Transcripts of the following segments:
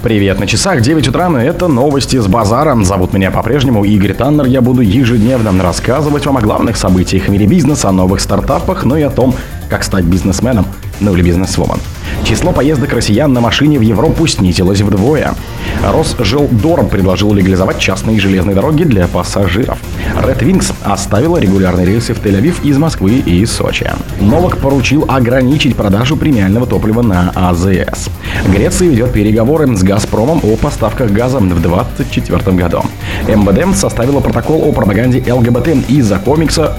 Привет, на часах 9 утра, это новости с базаром. Зовут меня по-прежнему Игорь Таннер. Я буду ежедневно рассказывать вам о главных событиях в мире бизнеса, о новых стартапах, ну и о том, как стать бизнесменом, ну или бизнесвумен. Число поездок россиян на машине в Европу снизилось вдвое. Росжилдор предложил легализовать частные железные дороги для пассажиров. Red Wings оставила регулярные рейсы в Тель-Авив из Москвы и Сочи. Новак поручил ограничить продажу премиального топлива на АЗС. Греция ведет переговоры с «Газпромом» о поставках газа в 2024 году. МВД составила протокол о пропаганде ЛГБТ из-за комикса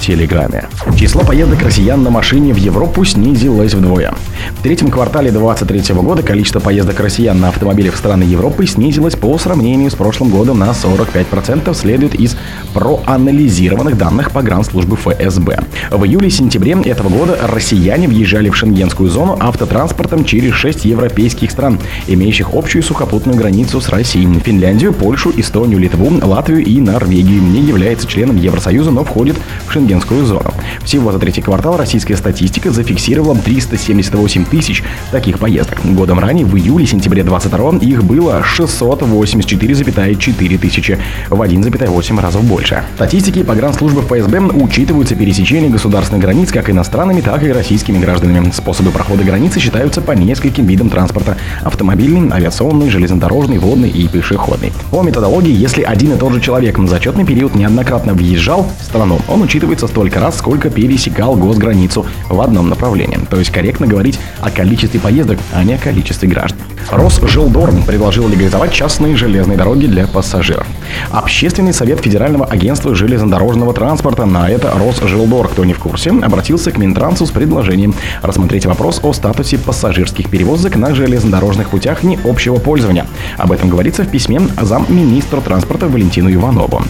Телеграме. Число поездок россиян на машине в Европу снизилось вдвое. В третьем квартале 2023 года количество поездок россиян на автомобиле в страны Европы снизилось по сравнению с прошлым годом на 45%, следует из проанализированных данных по гранслужбы ФСБ. В июле-сентябре этого года россияне въезжали в шенгенскую зону автотранспортом через 6 европейских стран, имеющих общую сухопутную границу с Россией, Финляндию, Польшу, Эстонию, Литву, Латвию и Норвегию. Не является членом Евросоюза, но входит в шенген шенгенскую зону. Всего за третий квартал российская статистика зафиксировала 378 тысяч таких поездок. Годом ранее, в июле-сентябре 22 их было 684,4 тысячи, в 1,8 разов больше. Статистики погранслужбы ФСБ учитываются пересечения государственных границ как иностранными, так и российскими гражданами. Способы прохода границы считаются по нескольким видам транспорта – автомобильный, авиационный, железнодорожный, водный и пешеходный. По методологии, если один и тот же человек на зачетный период неоднократно въезжал в страну, он учитывается учится столько раз, сколько пересекал госграницу в одном направлении. То есть корректно говорить о количестве поездок, а не о количестве граждан. Росжилдорм предложил легализовать частные железные дороги для пассажиров. Общественный совет Федерального агентства железнодорожного транспорта на это Росжилдор, кто не в курсе, обратился к Минтрансу с предложением рассмотреть вопрос о статусе пассажирских перевозок на железнодорожных путях не общего пользования. Об этом говорится в письме замминистра транспорта Валентину Иванову.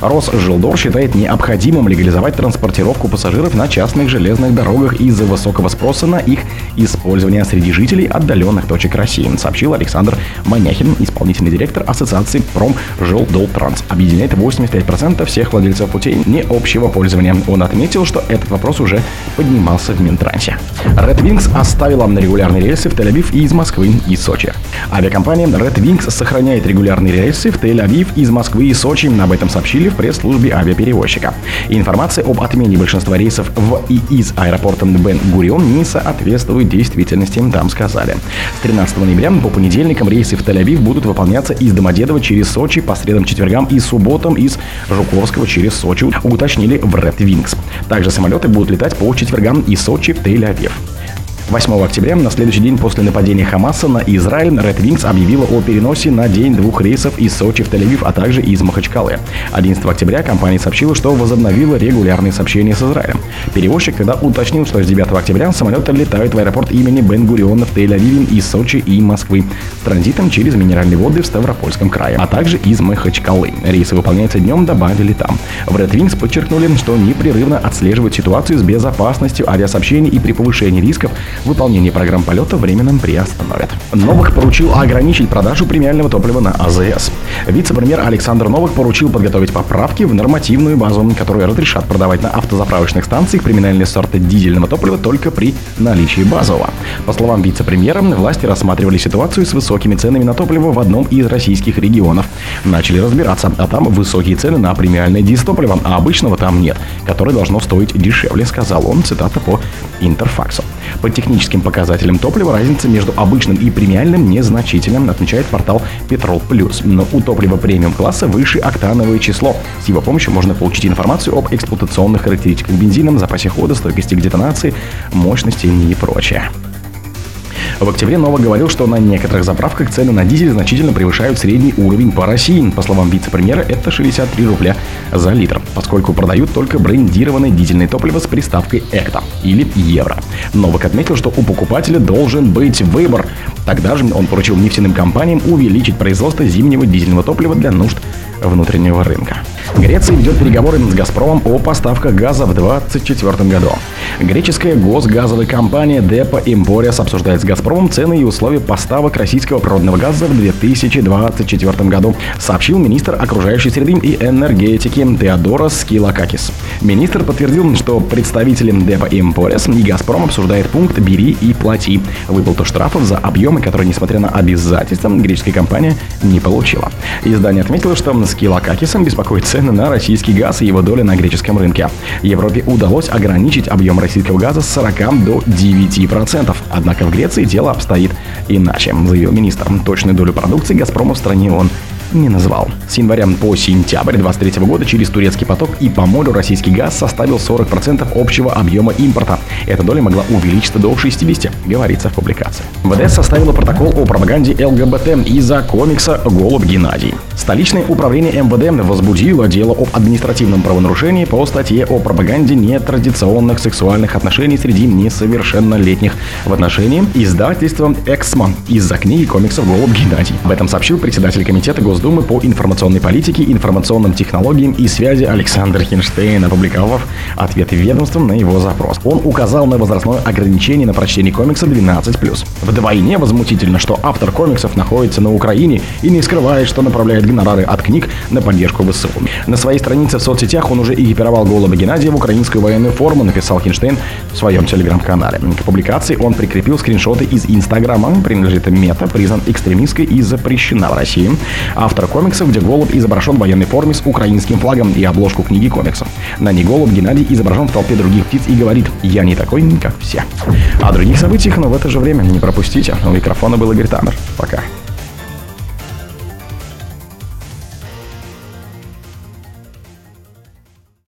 Росжилдор считает необходимым легализовать транспортировку пассажиров на частных железных дорогах из-за высокого спроса на их использование среди жителей отдаленных точек России, сообщил Александр Маняхин, исполнительный директор Ассоциации Промжилдолтранс. Объединяет 85% всех владельцев путей не общего пользования. Он отметил, что этот вопрос уже поднимался в Минтрансе. Red Wings оставила на регулярные рейсы в Тель-Авив и из Москвы и Сочи. Авиакомпания Red Wings сохраняет регулярные рейсы в Тель-Авив из Москвы и Сочи. Об этом сообщили в пресс-службе авиаперевозчика. Информация об отмене большинства рейсов в и из аэропорта Бен-Гурион не соответствует действительности, там сказали. С 13 ноября по понедельникам рейсы в Тель-Авив будут выполняться из Домодедово через Сочи, по средам, четвергам и субботам из Жуковского через Сочи, уточнили в Red Wings. Также самолеты будут летать по четвергам из Сочи в Тель-Авив. 8 октября, на следующий день после нападения Хамаса на Израиль, Red Wings объявила о переносе на день двух рейсов из Сочи в Тель-Авив, а также из Махачкалы. 11 октября компания сообщила, что возобновила регулярные сообщения с Израилем. Перевозчик тогда уточнил, что с 9 октября самолеты летают в аэропорт имени Бен-Гуриона в Тель-Авиве из Сочи и Москвы транзитом через минеральные воды в Ставропольском крае, а также из Махачкалы. Рейсы выполняются днем, добавили там. В Red Wings подчеркнули, что непрерывно отслеживают ситуацию с безопасностью авиасообщений и при повышении рисков выполнение программ полета временно приостановят. Новых поручил ограничить продажу премиального топлива на АЗС. Вице-премьер Александр Новых поручил подготовить поправки в нормативную базу, которые разрешат продавать на автозаправочных станциях премиальные сорты дизельного топлива только при наличии базового. По словам вице-премьера, власти рассматривали ситуацию с высокими ценами на топливо в одном из российских регионов. Начали разбираться, а там высокие цены на премиальное дизтопливо, а обычного там нет, которое должно стоить дешевле, сказал он, цитата по Интерфаксу. По техническим показателям топлива разница между обычным и премиальным незначительна, отмечает портал Petrol Plus. Но у топлива премиум класса выше октановое число. С его помощью можно получить информацию об эксплуатационных характеристиках бензина, запасе хода, стойкости к детонации, мощности и прочее. В октябре Новак говорил, что на некоторых заправках цены на дизель значительно превышают средний уровень по России. По словам вице-премьера, это 63 рубля за литр, поскольку продают только брендированное дизельное топливо с приставкой «Экта» или «Евро». Новак отметил, что у покупателя должен быть выбор. Тогда же он поручил нефтяным компаниям увеличить производство зимнего дизельного топлива для нужд внутреннего рынка. Греция ведет переговоры с «Газпромом» о поставках газа в 2024 году. Греческая госгазовая компания Депо Импориас обсуждает с «Газпромом» цены и условия поставок российского природного газа в 2024 году, сообщил министр окружающей среды и энергетики Теодорос Скилакакис. Министр подтвердил, что представители Депо Импориас и «Газпром» обсуждают пункт «Бери и плати» выплату штрафов за объемы, которые, несмотря на обязательства, греческая компания не получила. Издание отметило, что Скилакакисом беспокоит цены на российский газ и его доля на греческом рынке. Европе удалось ограничить объем российского газа с 40 до 9%. Однако в Греции дело обстоит иначе, заявил министр. Точную долю продукции «Газпрома» в стране он не назвал. С января по сентябрь 2023 года через турецкий поток и по морю российский газ составил 40% общего объема импорта. Эта доля могла увеличиться до 60, говорится в публикации. ВДС составила протокол о пропаганде ЛГБТ из-за комикса «Голубь Геннадий». Столичное управление МВД возбудило дело об административном правонарушении по статье о пропаганде нетрадиционных сексуальных отношений среди несовершеннолетних в отношении издательства «Эксман» из-за книги комиксов «Голубь Геннадий». Об этом сообщил председатель комитета Госдумы по информационной политике, информационным технологиям и связи Александр Хинштейн, опубликовав ответы ведомством на его запрос. Он указал на возрастное ограничение на прочтение комикса 12+. Вдвойне возмутительно, что автор комиксов находится на Украине и не скрывает, что направляет гонорары от книг на поддержку ВСУ. На своей странице в соцсетях он уже экипировал голуба Геннадия в украинскую военную форму, написал Хинштейн в своем телеграм-канале. К публикации он прикрепил скриншоты из Инстаграма, принадлежит Мета, признан экстремистской и запрещена в России. Автор комиксов, где голубь изображен в военной форме с украинским флагом и обложку книги комиксов. На ней голубь Геннадий изображен в толпе других птиц и говорит «Я не такой, как все». О других событиях, но в это же время не пропустите. У микрофона был Игорь Тамер. Пока.